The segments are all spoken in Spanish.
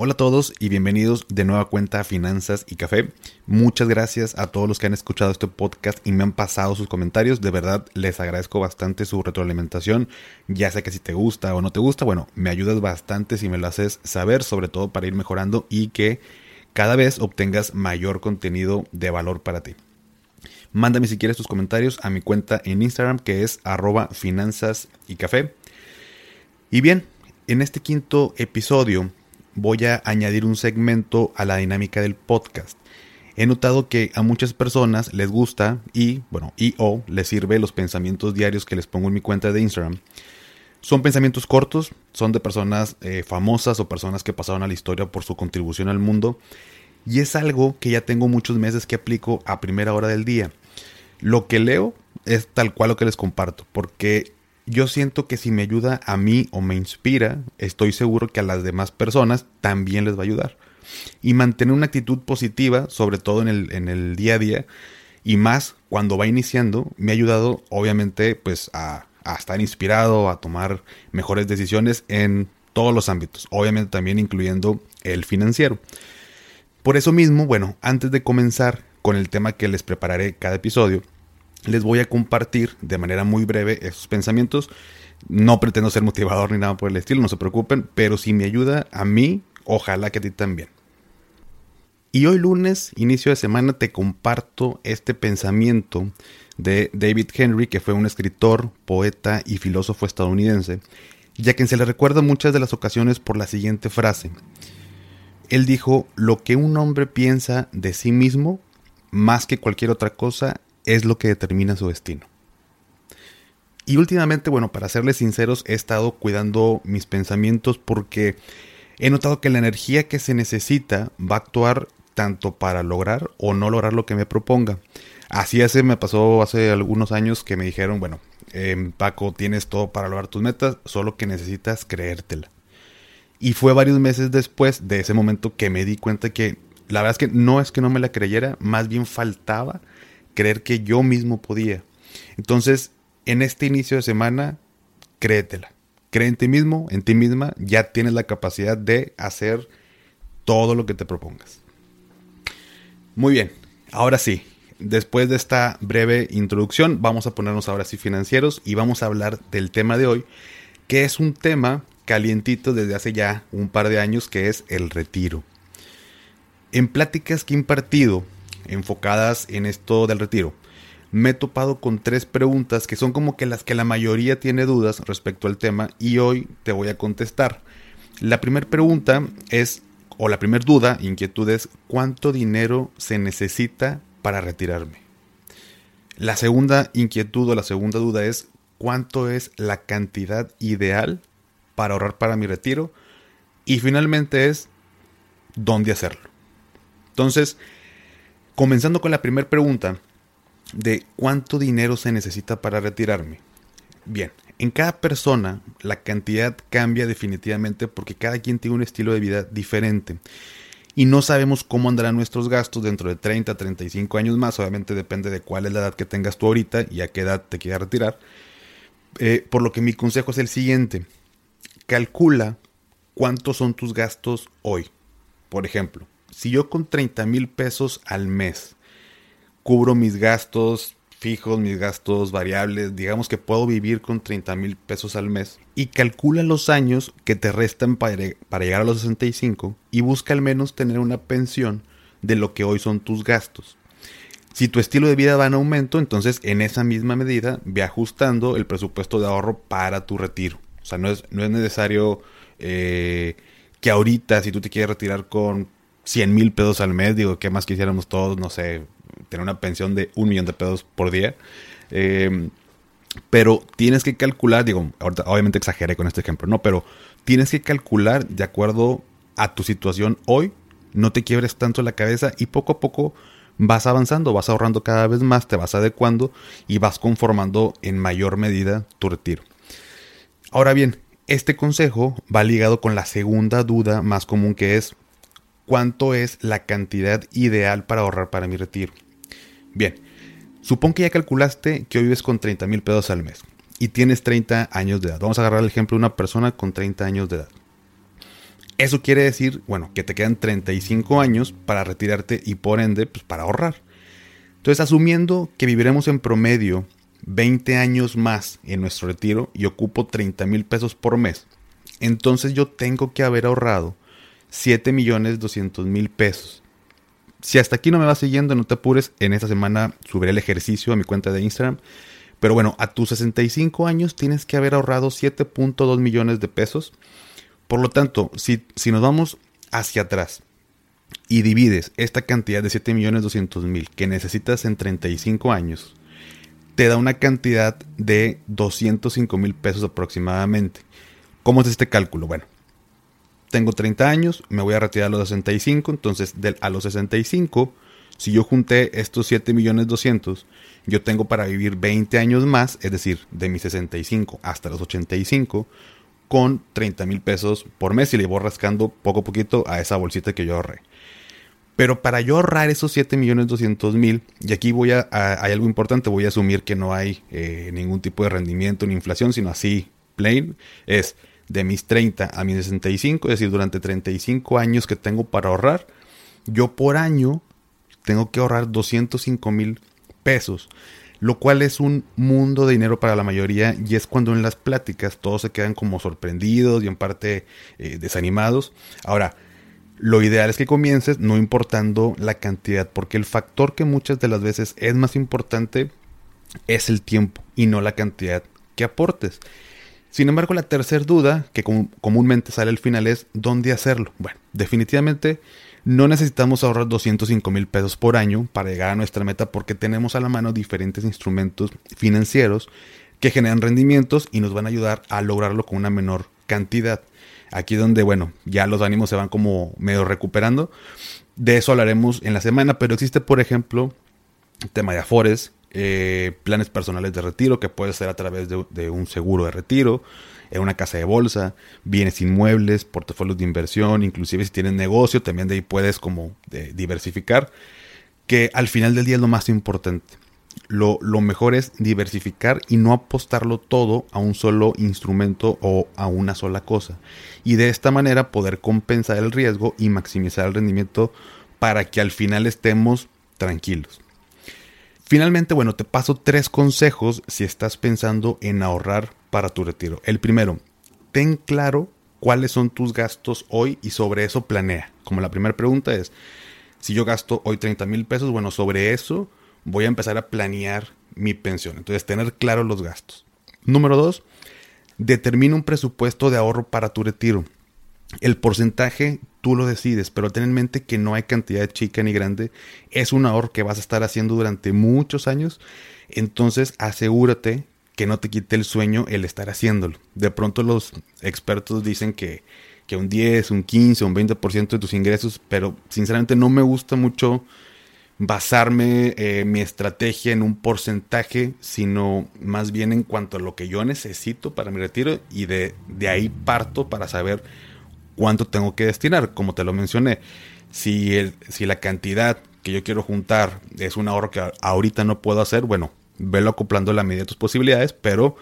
Hola a todos y bienvenidos de nueva cuenta a Finanzas y Café. Muchas gracias a todos los que han escuchado este podcast y me han pasado sus comentarios. De verdad les agradezco bastante su retroalimentación. Ya sé que si te gusta o no te gusta, bueno, me ayudas bastante si me lo haces saber, sobre todo para ir mejorando y que cada vez obtengas mayor contenido de valor para ti. Mándame si quieres tus comentarios a mi cuenta en Instagram que es arroba finanzas y café. Y bien, en este quinto episodio voy a añadir un segmento a la dinámica del podcast. He notado que a muchas personas les gusta y, bueno, y o les sirve los pensamientos diarios que les pongo en mi cuenta de Instagram. Son pensamientos cortos, son de personas eh, famosas o personas que pasaron a la historia por su contribución al mundo. Y es algo que ya tengo muchos meses que aplico a primera hora del día. Lo que leo es tal cual lo que les comparto, porque yo siento que si me ayuda a mí o me inspira, estoy seguro que a las demás personas también les va a ayudar. Y mantener una actitud positiva, sobre todo en el, en el día a día, y más cuando va iniciando, me ha ayudado obviamente pues a, a estar inspirado, a tomar mejores decisiones en todos los ámbitos, obviamente también incluyendo el financiero. Por eso mismo, bueno, antes de comenzar con el tema que les prepararé cada episodio, les voy a compartir de manera muy breve esos pensamientos. No pretendo ser motivador ni nada por el estilo, no se preocupen, pero si me ayuda a mí, ojalá que a ti también. Y hoy lunes, inicio de semana, te comparto este pensamiento de David Henry, que fue un escritor, poeta y filósofo estadounidense, ya que se le recuerda muchas de las ocasiones por la siguiente frase. Él dijo, lo que un hombre piensa de sí mismo, más que cualquier otra cosa, es lo que determina su destino. Y últimamente, bueno, para serles sinceros, he estado cuidando mis pensamientos porque he notado que la energía que se necesita va a actuar tanto para lograr o no lograr lo que me proponga. Así hace, me pasó hace algunos años que me dijeron, bueno, em, Paco, tienes todo para lograr tus metas, solo que necesitas creértela. Y fue varios meses después de ese momento que me di cuenta que la verdad es que no es que no me la creyera, más bien faltaba creer que yo mismo podía. Entonces, en este inicio de semana, créetela. Cree en ti mismo, en ti misma, ya tienes la capacidad de hacer todo lo que te propongas. Muy bien, ahora sí, después de esta breve introducción, vamos a ponernos ahora sí financieros y vamos a hablar del tema de hoy, que es un tema calientito desde hace ya un par de años, que es el retiro. En pláticas que he impartido enfocadas en esto del retiro, me he topado con tres preguntas que son como que las que la mayoría tiene dudas respecto al tema y hoy te voy a contestar. La primera pregunta es, o la primera duda, inquietud es, ¿cuánto dinero se necesita para retirarme? La segunda inquietud o la segunda duda es, ¿cuánto es la cantidad ideal para ahorrar para mi retiro? Y finalmente es, ¿dónde hacerlo? Entonces, Comenzando con la primera pregunta de cuánto dinero se necesita para retirarme. Bien, en cada persona la cantidad cambia definitivamente porque cada quien tiene un estilo de vida diferente. Y no sabemos cómo andarán nuestros gastos dentro de 30, 35 años más. Obviamente depende de cuál es la edad que tengas tú ahorita y a qué edad te quieras retirar. Eh, por lo que mi consejo es el siguiente. Calcula cuántos son tus gastos hoy. Por ejemplo, si yo con 30 mil pesos al mes cubro mis gastos fijos, mis gastos variables, digamos que puedo vivir con 30 mil pesos al mes y calcula los años que te restan para, llegar a los 65 y busca al menos tener una pensión de lo que hoy son tus gastos. Si tu estilo de vida va en aumento, entonces en esa misma medida ve ajustando el presupuesto de ahorro para tu retiro. O sea, no es, no es necesario eh, que ahorita, si tú te quieres retirar con 100 mil pesos al mes, digo, ¿qué más quisiéramos todos? No sé, tener una pensión de un millón de pesos por día. Em, pero tienes que calcular, digo, obviamente exageré con este ejemplo, ¿no? Pero tienes que calcular de acuerdo a tu situación hoy no te quiebres tanto la cabeza y poco a poco vas avanzando, vas ahorrando cada vez más, te vas adecuando y vas conformando en mayor medida tu retiro. Ahora bien, este consejo va ligado con la segunda duda más común que es ¿cuánto es la cantidad ideal para ahorrar para mi retiro? Bien, supón que ya calculaste que hoy vives con 30 mil pesos al mes y tienes 30 años de edad. Vamos a agarrar el ejemplo de una persona con 30 años de edad. Eso quiere decir, bueno, que te quedan 35 años para retirarte y por ende, pues para ahorrar. Entonces, asumiendo que viviremos en promedio 20 años más en nuestro retiro y ocupo 30 mil pesos por mes, entonces yo tengo que haber ahorrado 7 millones 200 mil pesos. Si hasta aquí no me vas siguiendo, no te apures, en esta semana subiré el ejercicio a mi cuenta de Instagram. Pero bueno, a tus 65 años tienes que haber ahorrado 7.2 millones de pesos por lo tanto, si, si nos vamos hacia atrás y divides esta cantidad de 7.200.000 que necesitas en 35 años, te da una cantidad de 205 mil pesos aproximadamente. ¿Cómo es este cálculo? Bueno, tengo 30 años, me voy a retirar a los 65, entonces a los 65, si yo junté estos 7 millones 200, yo tengo para vivir 20 años más, es decir, de mis 65 hasta los 85, con 30 mil pesos por mes y le voy rascando poco a poquito a esa bolsita que yo ahorré. Pero para yo ahorrar esos 7 millones 200 mil, y aquí voy a, hay algo importante, voy a asumir que no hay eh, ningún tipo de rendimiento ni inflación, sino así, plain, es de mis 30 a mis 65, es decir, durante 35 años que tengo para ahorrar, yo por año tengo que ahorrar 205 mil pesos lo cual es un mundo de dinero para la mayoría y es cuando en las pláticas todos se quedan como sorprendidos y en parte eh, desanimados. Ahora, lo ideal es que comiences no importando la cantidad, porque el factor que muchas de las veces es más importante es el tiempo y no la cantidad que aportes. Sin embargo, la tercera duda que comúnmente sale al final es dónde hacerlo. Bueno, definitivamente no necesitamos ahorrar 205 mil pesos por año para llegar a nuestra meta porque tenemos a la mano diferentes instrumentos financieros que generan rendimientos y nos van a ayudar a lograrlo con una menor cantidad. Aquí donde, bueno, ya los ánimos se van como medio recuperando. De eso hablaremos en la semana, pero existe, por ejemplo, tema de afores, eh, planes personales de retiro que puede ser a través de un seguro de retiro, en una casa de bolsa, bienes inmuebles, portafolios de inversión, inclusive si tienes negocio, también de ahí puedes como eh, diversificar, que al final del día es lo más importante. Lo, lo, mejor es diversificar y no apostarlo todo a un solo instrumento o a una sola cosa. Y de esta manera poder compensar el riesgo y maximizar el rendimiento para que al final estemos tranquilos. Finalmente, bueno, te paso tres consejos si estás pensando en ahorrar para tu retiro. El primero, ten claro cuáles son tus gastos hoy y sobre eso planea. Como la primera pregunta es, si yo gasto hoy 30 mil pesos, bueno, sobre eso voy a empezar a planear mi pensión. Entonces, tener claro los gastos. Número dos, determina un presupuesto de ahorro para tu retiro. El porcentaje tú lo decides, pero ten en mente que no hay cantidad chica ni grande. Es un ahorro que vas a estar haciendo durante muchos años. Entonces asegúrate que no te quite el sueño el estar haciéndolo. De pronto los expertos dicen que, que un 10, un 15, un 20% de tus ingresos, pero sinceramente no me gusta mucho basarme eh, mi estrategia en un porcentaje, sino más bien en cuanto a lo que yo necesito para mi retiro y de, de ahí parto para saber cuánto tengo que destinar. Como te lo mencioné, si, el, si la cantidad que yo quiero juntar es un ahorro que ahorita no puedo hacer, bueno, velo acoplando la medida de tus posibilidades, pero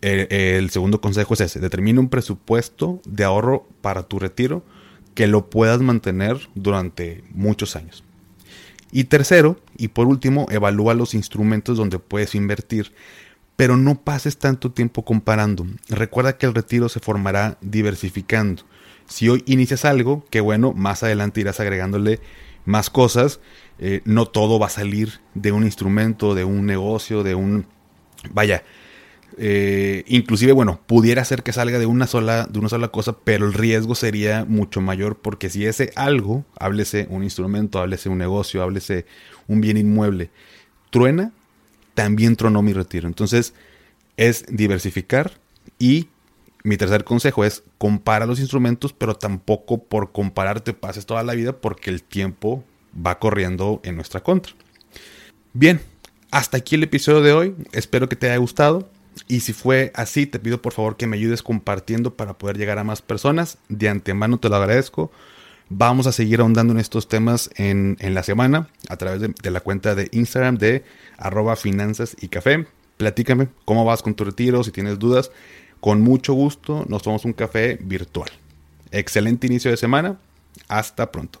eh, el segundo consejo es ese, determina un presupuesto de ahorro para tu retiro que lo puedas mantener durante muchos años. Y tercero, y por último, evalúa los instrumentos donde puedes invertir, pero no pases tanto tiempo comparando. Recuerda que el retiro se formará diversificando. Si hoy inicias algo, que bueno, más adelante irás agregándole más cosas. Eh, no todo va a salir de un instrumento, de un negocio, de un... Vaya, eh, inclusive, bueno, pudiera ser que salga de una sola, de una sola cosa, pero el riesgo sería mucho mayor porque si ese algo, háblese un instrumento, háblese un negocio, háblese un bien inmueble, truena, también tronó mi retiro. Entonces, es diversificar y Mi tercer consejo es compara los instrumentos, pero tampoco por compararte pases toda la vida porque el tiempo va corriendo en nuestra contra. Bien, hasta aquí el episodio de hoy. Espero que te haya gustado. Y si fue así, te pido por favor que me ayudes compartiendo para poder llegar a más personas. De antemano te lo agradezco. Vamos a seguir ahondando en estos temas en, la semana a través de, de, la cuenta de Instagram de arroba finanzas y café. Platícame cómo vas con tu retiro, si tienes dudas. Con mucho gusto nos tomamos un café virtual. Excelente inicio de semana. Hasta pronto.